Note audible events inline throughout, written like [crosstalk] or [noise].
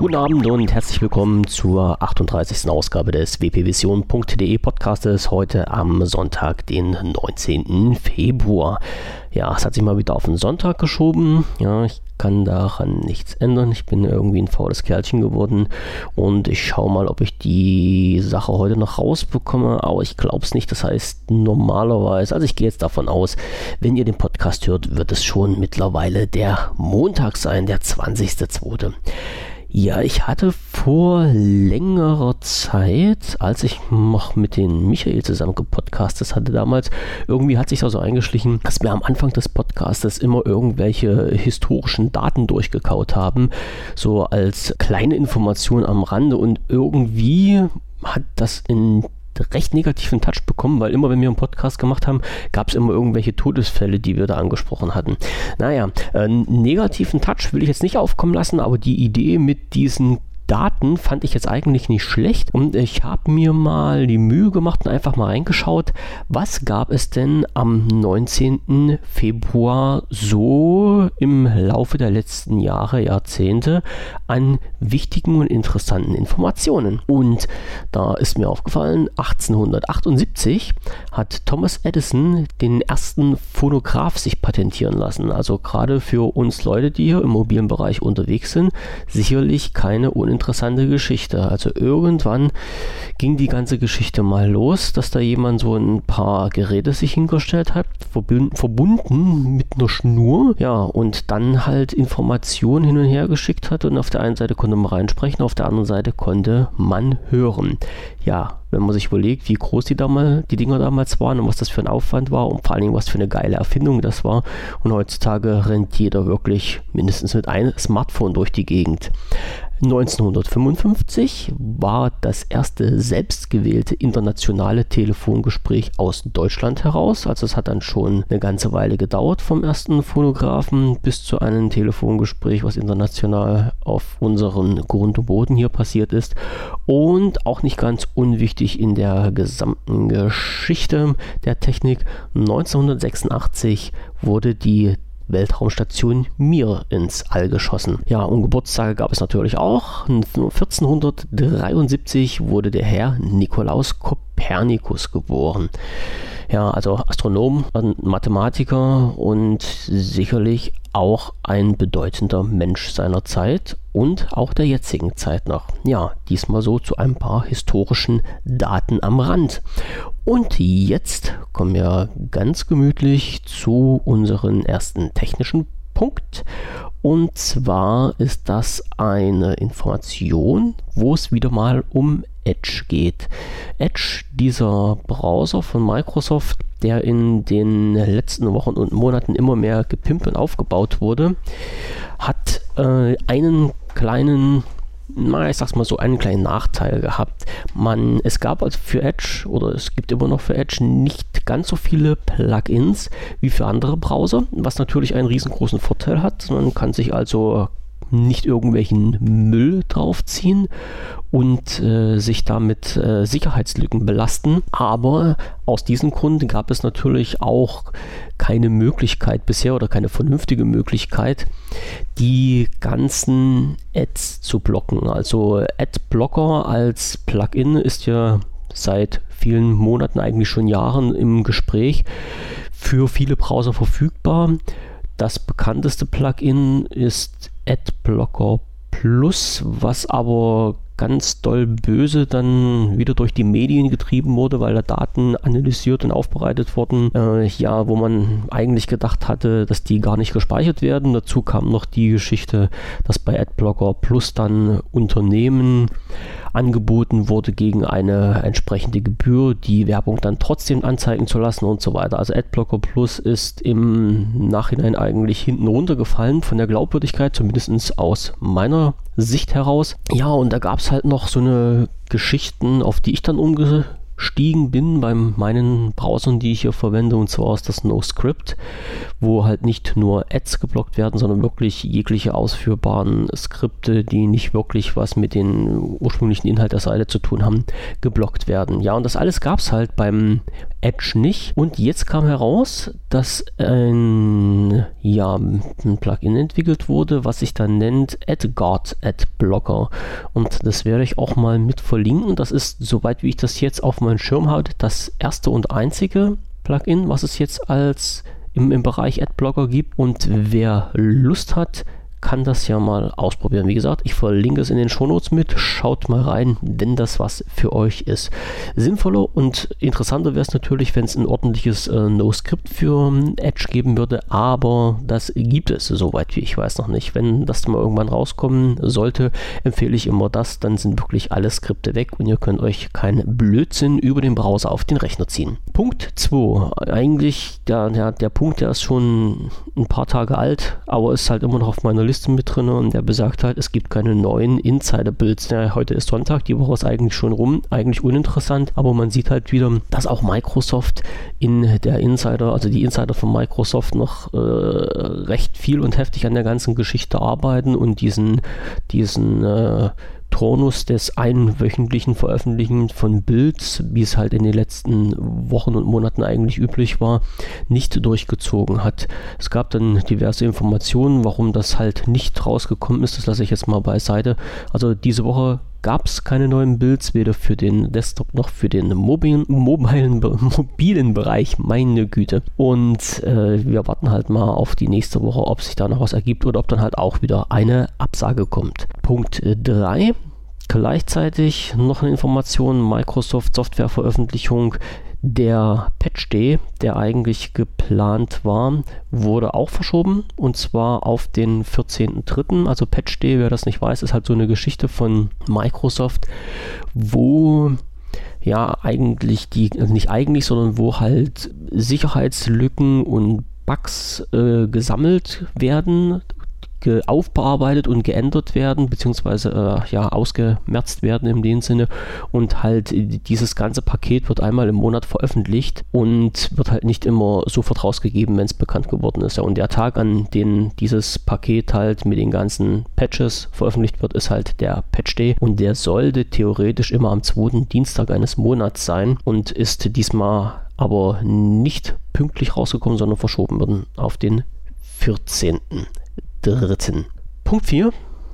Guten Abend und herzlich willkommen zur 38. Ausgabe des wpvision.de Podcastes heute am Sonntag, den 19. Februar. Ja, es hat sich mal wieder auf den Sonntag geschoben. Ja, ich kann daran nichts ändern. Ich bin irgendwie ein faules Kerlchen geworden und ich schaue mal, ob ich die Sache heute noch rausbekomme, aber ich glaube es nicht. Das heißt, normalerweise, also ich gehe jetzt davon aus, wenn ihr den Podcast hört, wird es schon mittlerweile der Montag sein, der 20.02. Ja, ich hatte vor längerer Zeit, als ich noch mit den Michael zusammen gepodcastet hatte damals, irgendwie hat sich da so eingeschlichen, dass wir am Anfang des Podcastes immer irgendwelche historischen Daten durchgekaut haben, so als kleine Information am Rande. Und irgendwie hat das in recht negativen Touch bekommen, weil immer, wenn wir einen Podcast gemacht haben, gab es immer irgendwelche Todesfälle, die wir da angesprochen hatten. Naja, äh, negativen Touch will ich jetzt nicht aufkommen lassen, aber die Idee mit diesen Daten fand ich jetzt eigentlich nicht schlecht und ich habe mir mal die Mühe gemacht und einfach mal reingeschaut, was gab es denn am 19. Februar so im Laufe der letzten Jahre, Jahrzehnte an wichtigen und interessanten Informationen. Und da ist mir aufgefallen, 1878 hat Thomas Edison den ersten Phonograph sich patentieren lassen. Also gerade für uns Leute, die hier im mobilen Bereich unterwegs sind, sicherlich keine uninteressante interessante Geschichte. Also irgendwann ging die ganze Geschichte mal los, dass da jemand so ein paar Geräte sich hingestellt hat, verbunden mit einer Schnur, ja, und dann halt Informationen hin und her geschickt hat und auf der einen Seite konnte man reinsprechen, auf der anderen Seite konnte man hören. Ja, wenn man sich überlegt, wie groß die, damals, die Dinger damals waren und was das für ein Aufwand war und vor allen Dingen, was für eine geile Erfindung das war. Und heutzutage rennt jeder wirklich mindestens mit einem Smartphone durch die Gegend. 1955 war das erste selbstgewählte internationale Telefongespräch aus Deutschland heraus. Also es hat dann schon eine ganze Weile gedauert vom ersten Fotografen bis zu einem Telefongespräch, was international auf unseren Grund und Boden hier passiert ist. Und auch nicht ganz unwichtig in der gesamten Geschichte der Technik. 1986 wurde die Weltraumstation Mir ins All geschossen. Ja, und Geburtstage gab es natürlich auch. 1473 wurde der Herr Nikolaus Kopernikus geboren. Ja, also Astronom, Mathematiker und sicherlich auch ein bedeutender Mensch seiner Zeit und auch der jetzigen Zeit noch. Ja, diesmal so zu ein paar historischen Daten am Rand. Und jetzt kommen wir ganz gemütlich zu unserem ersten technischen Punkt. Und zwar ist das eine Information, wo es wieder mal um Edge geht. Edge, dieser Browser von Microsoft, der in den letzten Wochen und Monaten immer mehr gepimpt und aufgebaut wurde, hat äh, einen kleinen na, ich sag's mal so, einen kleinen Nachteil gehabt. Man, es gab also für Edge oder es gibt immer noch für Edge nicht ganz so viele Plugins wie für andere Browser, was natürlich einen riesengroßen Vorteil hat. Man kann sich also nicht irgendwelchen Müll draufziehen und äh, sich damit äh, Sicherheitslücken belasten. Aber aus diesem Grund gab es natürlich auch keine Möglichkeit bisher oder keine vernünftige Möglichkeit, die ganzen Ads zu blocken. Also Adblocker als Plugin ist ja seit vielen Monaten, eigentlich schon Jahren im Gespräch für viele Browser verfügbar. Das bekannteste Plugin ist Adblocker Plus, was aber ganz doll böse dann wieder durch die Medien getrieben wurde, weil da Daten analysiert und aufbereitet wurden, äh, ja, wo man eigentlich gedacht hatte, dass die gar nicht gespeichert werden. Dazu kam noch die Geschichte, dass bei Adblocker Plus dann Unternehmen angeboten wurde, gegen eine entsprechende Gebühr die Werbung dann trotzdem anzeigen zu lassen und so weiter. Also Adblocker Plus ist im Nachhinein eigentlich hinten runtergefallen von der Glaubwürdigkeit, zumindest aus meiner Sicht heraus. Ja, und da gab es halt noch so eine Geschichten, auf die ich dann umge eingestiegen bin bei meinen Browsern, die ich hier verwende, und zwar ist das NoScript, wo halt nicht nur Ads geblockt werden, sondern wirklich jegliche ausführbaren Skripte, die nicht wirklich was mit dem ursprünglichen Inhalt der Seite zu tun haben, geblockt werden. Ja, und das alles gab es halt beim Edge nicht. Und jetzt kam heraus, dass ein, ja, ein Plugin entwickelt wurde, was sich dann nennt AdGuard AdBlocker. Und das werde ich auch mal mit verlinken. Das ist, soweit wie ich das jetzt auf meinem Schirm habe, das erste und einzige Plugin, was es jetzt als im, im Bereich Adblocker gibt. Und wer Lust hat, kann das ja mal ausprobieren. Wie gesagt, ich verlinke es in den Shownotes mit. Schaut mal rein, wenn das was für euch ist. Sinnvoller und interessanter wäre es natürlich, wenn es ein ordentliches äh, No-Script für ähm, Edge geben würde, aber das gibt es soweit wie ich weiß noch nicht. Wenn das mal irgendwann rauskommen sollte, empfehle ich immer das, dann sind wirklich alle Skripte weg und ihr könnt euch keinen Blödsinn über den Browser auf den Rechner ziehen. Punkt 2. Eigentlich der, der, der Punkt, der ist schon ein paar Tage alt, aber ist halt immer noch auf meiner Liste Liste mit drin und der besagt halt, es gibt keine neuen Insider-Builds. Ja, heute ist Sonntag, die Woche ist eigentlich schon rum, eigentlich uninteressant, aber man sieht halt wieder, dass auch Microsoft in der Insider, also die Insider von Microsoft noch äh, recht viel und heftig an der ganzen Geschichte arbeiten und diesen, diesen äh, Turnus des einwöchentlichen Veröffentlichen von Builds, wie es halt in den letzten Wochen und Monaten eigentlich üblich war, nicht durchgezogen hat. Es gab dann diverse Informationen, warum das halt nicht rausgekommen ist. Das lasse ich jetzt mal beiseite. Also diese Woche gab es keine neuen Builds, weder für den Desktop noch für den mobilen, mobilen, [laughs] mobilen Bereich, meine Güte. Und äh, wir warten halt mal auf die nächste Woche, ob sich da noch was ergibt oder ob dann halt auch wieder eine Absage kommt. Punkt 3. Gleichzeitig noch eine Information, Microsoft Softwareveröffentlichung der Patch Day, der eigentlich geplant war, wurde auch verschoben und zwar auf den 14.03. Also Patch Day, wer das nicht weiß, ist halt so eine Geschichte von Microsoft, wo ja eigentlich die, also nicht eigentlich, sondern wo halt Sicherheitslücken und Bugs äh, gesammelt werden aufbearbeitet und geändert werden, beziehungsweise äh, ja, ausgemerzt werden in dem Sinne. Und halt dieses ganze Paket wird einmal im Monat veröffentlicht und wird halt nicht immer sofort rausgegeben, wenn es bekannt geworden ist. Ja, und der Tag, an dem dieses Paket halt mit den ganzen Patches veröffentlicht wird, ist halt der Patch Day und der sollte theoretisch immer am zweiten Dienstag eines Monats sein und ist diesmal aber nicht pünktlich rausgekommen, sondern verschoben worden auf den 14 dritten. Punkt 4.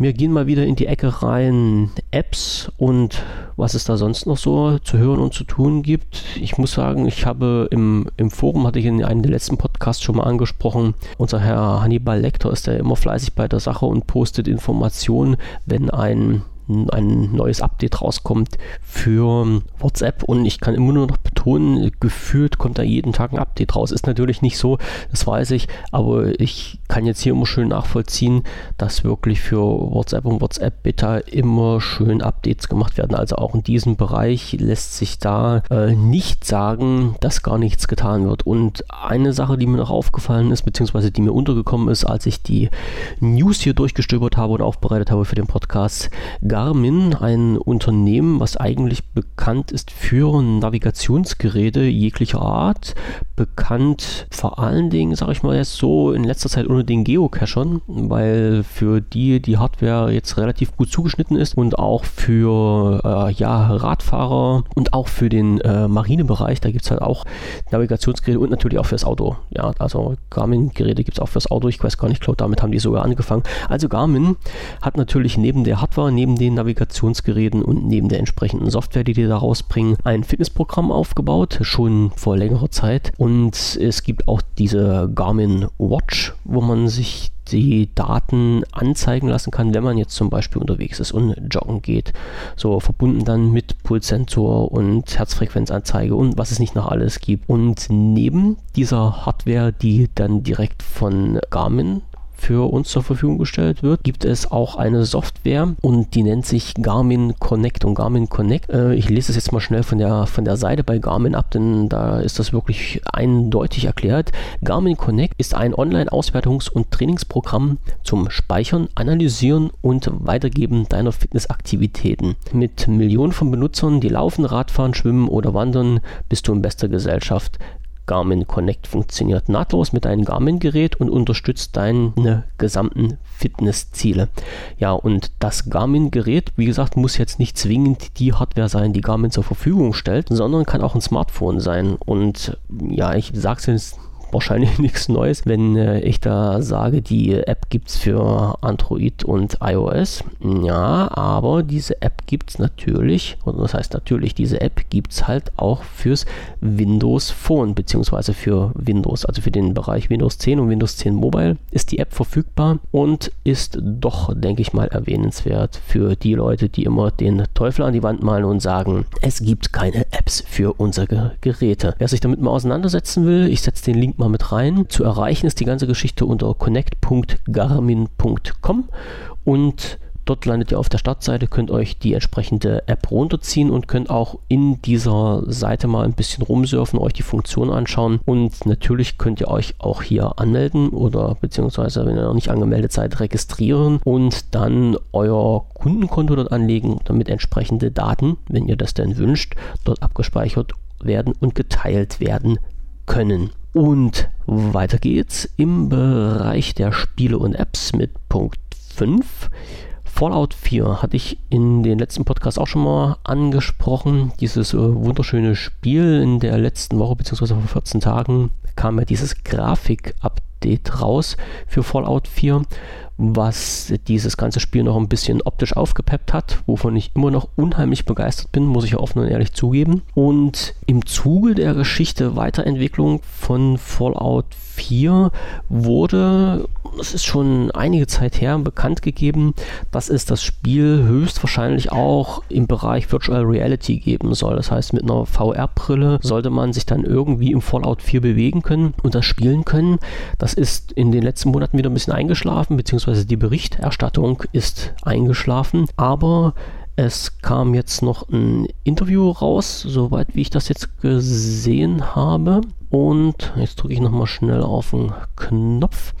Wir gehen mal wieder in die Ecke rein Apps und was es da sonst noch so zu hören und zu tun gibt. Ich muss sagen, ich habe im, im Forum, hatte ich in einem der letzten Podcasts schon mal angesprochen, unser Herr Hannibal Lecter ist ja immer fleißig bei der Sache und postet Informationen, wenn ein ein neues Update rauskommt für WhatsApp und ich kann immer nur noch betonen, gefühlt kommt da jeden Tag ein Update raus. Ist natürlich nicht so, das weiß ich, aber ich kann jetzt hier immer schön nachvollziehen, dass wirklich für WhatsApp und WhatsApp Beta immer schön Updates gemacht werden. Also auch in diesem Bereich lässt sich da äh, nicht sagen, dass gar nichts getan wird. Und eine Sache, die mir noch aufgefallen ist, beziehungsweise die mir untergekommen ist, als ich die News hier durchgestöbert habe und aufbereitet habe für den Podcast, Garmin ein Unternehmen, was eigentlich bekannt ist für Navigationsgeräte jeglicher Art. Bekannt vor allen Dingen, sage ich mal jetzt so, in letzter Zeit unter den Geocachern, weil für die die Hardware jetzt relativ gut zugeschnitten ist und auch für äh, ja, Radfahrer und auch für den äh, Marinebereich. Da gibt es halt auch Navigationsgeräte und natürlich auch fürs Auto. Ja, also Garmin-Geräte gibt es auch fürs Auto. Ich weiß gar nicht, ich glaube, damit haben die sogar angefangen. Also Garmin hat natürlich neben der Hardware, neben den Navigationsgeräten und neben der entsprechenden Software, die die da rausbringen, ein Fitnessprogramm aufgebaut, schon vor längerer Zeit. Und es gibt auch diese Garmin Watch, wo man sich die Daten anzeigen lassen kann, wenn man jetzt zum Beispiel unterwegs ist und joggen geht. So verbunden dann mit Pulssensor und Herzfrequenzanzeige und was es nicht noch alles gibt. Und neben dieser Hardware, die dann direkt von Garmin für uns zur Verfügung gestellt wird, gibt es auch eine Software und die nennt sich Garmin Connect und Garmin Connect. Äh, ich lese es jetzt mal schnell von der, von der Seite bei Garmin ab, denn da ist das wirklich eindeutig erklärt. Garmin Connect ist ein Online-Auswertungs- und Trainingsprogramm zum Speichern, Analysieren und Weitergeben deiner Fitnessaktivitäten. Mit Millionen von Benutzern, die laufen, Radfahren, schwimmen oder wandern, bist du in bester Gesellschaft. Garmin Connect funktioniert nahtlos mit deinem Garmin-Gerät und unterstützt deine gesamten Fitnessziele. Ja, und das Garmin-Gerät, wie gesagt, muss jetzt nicht zwingend die Hardware sein, die Garmin zur Verfügung stellt, sondern kann auch ein Smartphone sein. Und ja, ich sage es jetzt wahrscheinlich [laughs] nichts Neues, wenn äh, ich da sage, die App gibt es für Android und iOS. Ja, aber diese App gibt es natürlich, oder das heißt natürlich, diese App gibt es halt auch fürs Windows Phone, beziehungsweise für Windows, also für den Bereich Windows 10 und Windows 10 Mobile ist die App verfügbar und ist doch, denke ich mal, erwähnenswert für die Leute, die immer den Teufel an die Wand malen und sagen, es gibt keine Apps für unsere Geräte. Wer sich damit mal auseinandersetzen will, ich setze den Link mal mit rein. Zu erreichen ist die ganze Geschichte unter connect.garmin.com und Dort landet ihr auf der Startseite, könnt euch die entsprechende App runterziehen und könnt auch in dieser Seite mal ein bisschen rumsurfen, euch die Funktion anschauen und natürlich könnt ihr euch auch hier anmelden oder beziehungsweise, wenn ihr noch nicht angemeldet seid, registrieren und dann euer Kundenkonto dort anlegen, damit entsprechende Daten, wenn ihr das denn wünscht, dort abgespeichert werden und geteilt werden können. Und weiter geht's im Bereich der Spiele und Apps mit Punkt 5. Fallout 4 hatte ich in den letzten Podcasts auch schon mal angesprochen. Dieses äh, wunderschöne Spiel in der letzten Woche bzw. vor 14 Tagen kam ja dieses Grafik-Update raus für Fallout 4, was dieses ganze Spiel noch ein bisschen optisch aufgepeppt hat, wovon ich immer noch unheimlich begeistert bin, muss ich ja offen und ehrlich zugeben. Und im Zuge der Geschichte Weiterentwicklung von Fallout 4 wurde, es ist schon einige Zeit her, bekannt gegeben, dass es das Spiel höchstwahrscheinlich auch im Bereich Virtual Reality geben soll. Das heißt, mit einer VR-Brille sollte man sich dann irgendwie im Fallout 4 bewegen können und das spielen können. Das ist in den letzten Monaten wieder ein bisschen eingeschlafen, beziehungsweise die Berichterstattung ist eingeschlafen, aber es kam jetzt noch ein Interview raus, soweit wie ich das jetzt gesehen habe. Und jetzt drücke ich nochmal schnell auf den Knopf.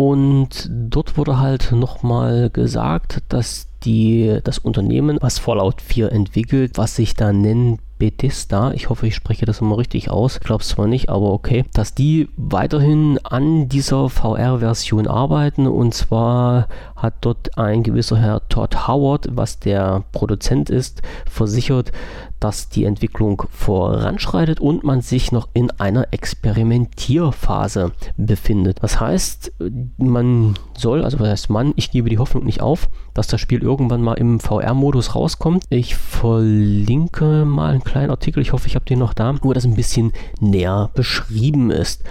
Und dort wurde halt nochmal gesagt, dass die, das Unternehmen, was Fallout 4 entwickelt, was sich da nennt Bethesda, ich hoffe, ich spreche das immer richtig aus, ich glaube es zwar nicht, aber okay, dass die weiterhin an dieser VR-Version arbeiten. Und zwar hat dort ein gewisser Herr Todd Howard, was der Produzent ist, versichert, dass die Entwicklung voranschreitet und man sich noch in einer Experimentierphase befindet. Das heißt, man soll, also was heißt man, ich gebe die Hoffnung nicht auf, dass das Spiel irgendwann mal im VR-Modus rauskommt. Ich verlinke mal einen kleinen Artikel, ich hoffe, ich habe den noch da, wo das ein bisschen näher beschrieben ist.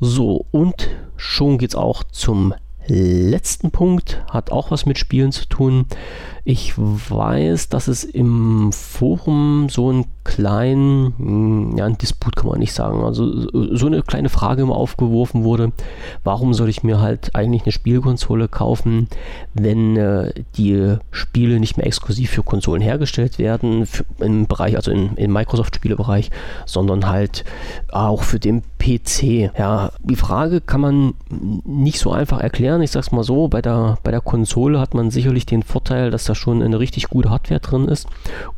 So, und schon geht es auch zum letzten Punkt, hat auch was mit Spielen zu tun. Ich weiß, dass es im Forum so einen kleinen, hm, ja, ein Disput kann man nicht sagen, also so eine kleine Frage immer aufgeworfen wurde, warum soll ich mir halt eigentlich eine Spielkonsole kaufen, wenn äh, die Spiele nicht mehr exklusiv für Konsolen hergestellt werden, für, im Bereich, also im, im Microsoft-Spielebereich, sondern halt auch für den PC. Ja, die Frage kann man nicht so einfach erklären. Ich sag's mal so, bei der, bei der Konsole hat man sicherlich den Vorteil, dass da schon eine richtig gute Hardware drin ist.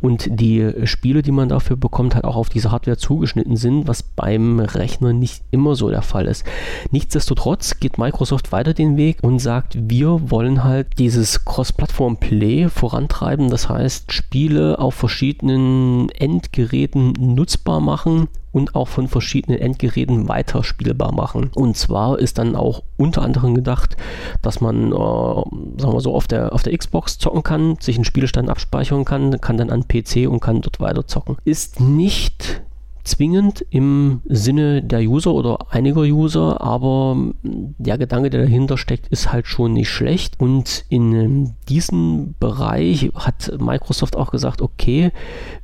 Und die Spiele, die man dafür bekommt, halt auch auf diese Hardware zugeschnitten sind, was beim Rechner nicht immer so der Fall ist. Nichtsdestotrotz geht Microsoft weiter den Weg und sagt, wir wollen halt dieses Cross-Plattform-Play vorantreiben, das heißt Spiele auf verschiedenen Endgeräten nutzbar machen und auch von verschiedenen Endgeräten weiterspielbar machen. Und zwar ist dann auch unter anderem gedacht, dass man, äh, sagen wir so, auf der, auf der Xbox zocken kann, sich einen Spielstand abspeichern kann, kann dann an PC und kann dort weiter zocken. Ist nicht zwingend im Sinne der User oder einiger User, aber der Gedanke, der dahinter steckt, ist halt schon nicht schlecht. Und in diesem Bereich hat Microsoft auch gesagt, okay,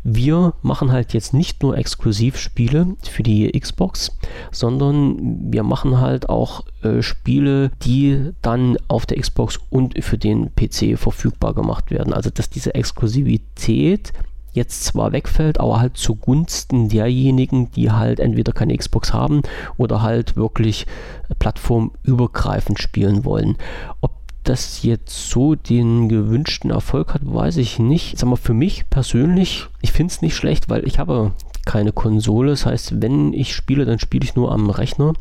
wir machen halt jetzt nicht nur Exklusivspiele für die Xbox, sondern wir machen halt auch äh, Spiele, die dann auf der Xbox und für den PC verfügbar gemacht werden. Also dass diese Exklusivität jetzt zwar wegfällt, aber halt zugunsten derjenigen, die halt entweder keine Xbox haben oder halt wirklich plattformübergreifend spielen wollen. Ob das jetzt so den gewünschten Erfolg hat, weiß ich nicht. Sag mal, für mich persönlich, ich finde es nicht schlecht, weil ich habe keine Konsole. Das heißt, wenn ich spiele, dann spiele ich nur am Rechner.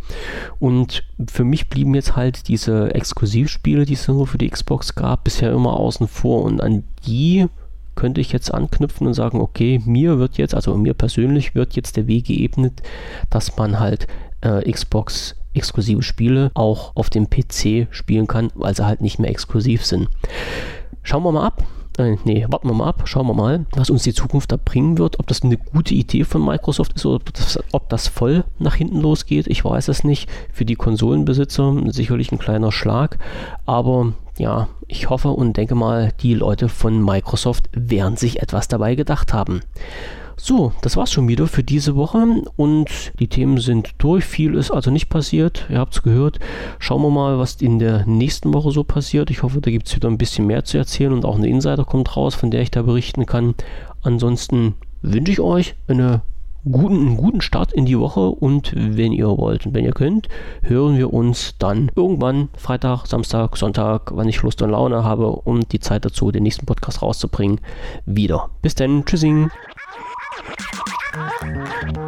Und für mich blieben jetzt halt diese Exklusivspiele, die es nur für die Xbox gab, bisher immer außen vor. Und an die könnte ich jetzt anknüpfen und sagen, okay, mir wird jetzt, also mir persönlich wird jetzt der Weg geebnet, dass man halt äh, Xbox exklusive Spiele auch auf dem PC spielen kann, weil sie halt nicht mehr exklusiv sind. Schauen wir mal ab. Äh, nee, warten wir mal ab, schauen wir mal, was uns die Zukunft da bringen wird, ob das eine gute Idee von Microsoft ist oder ob das, ob das voll nach hinten losgeht. Ich weiß es nicht. Für die Konsolenbesitzer sicherlich ein kleiner Schlag, aber ja, ich hoffe und denke mal, die Leute von Microsoft werden sich etwas dabei gedacht haben. So, das war's schon wieder für diese Woche und die Themen sind durch. Viel ist also nicht passiert. Ihr habt es gehört. Schauen wir mal, was in der nächsten Woche so passiert. Ich hoffe, da gibt es wieder ein bisschen mehr zu erzählen und auch eine Insider kommt raus, von der ich da berichten kann. Ansonsten wünsche ich euch eine guten, einen guten Start in die Woche und wenn ihr wollt und wenn ihr könnt, hören wir uns dann irgendwann Freitag, Samstag, Sonntag, wann ich Lust und Laune habe, um die Zeit dazu, den nächsten Podcast rauszubringen, wieder. Bis dann, tschüssing. あっ。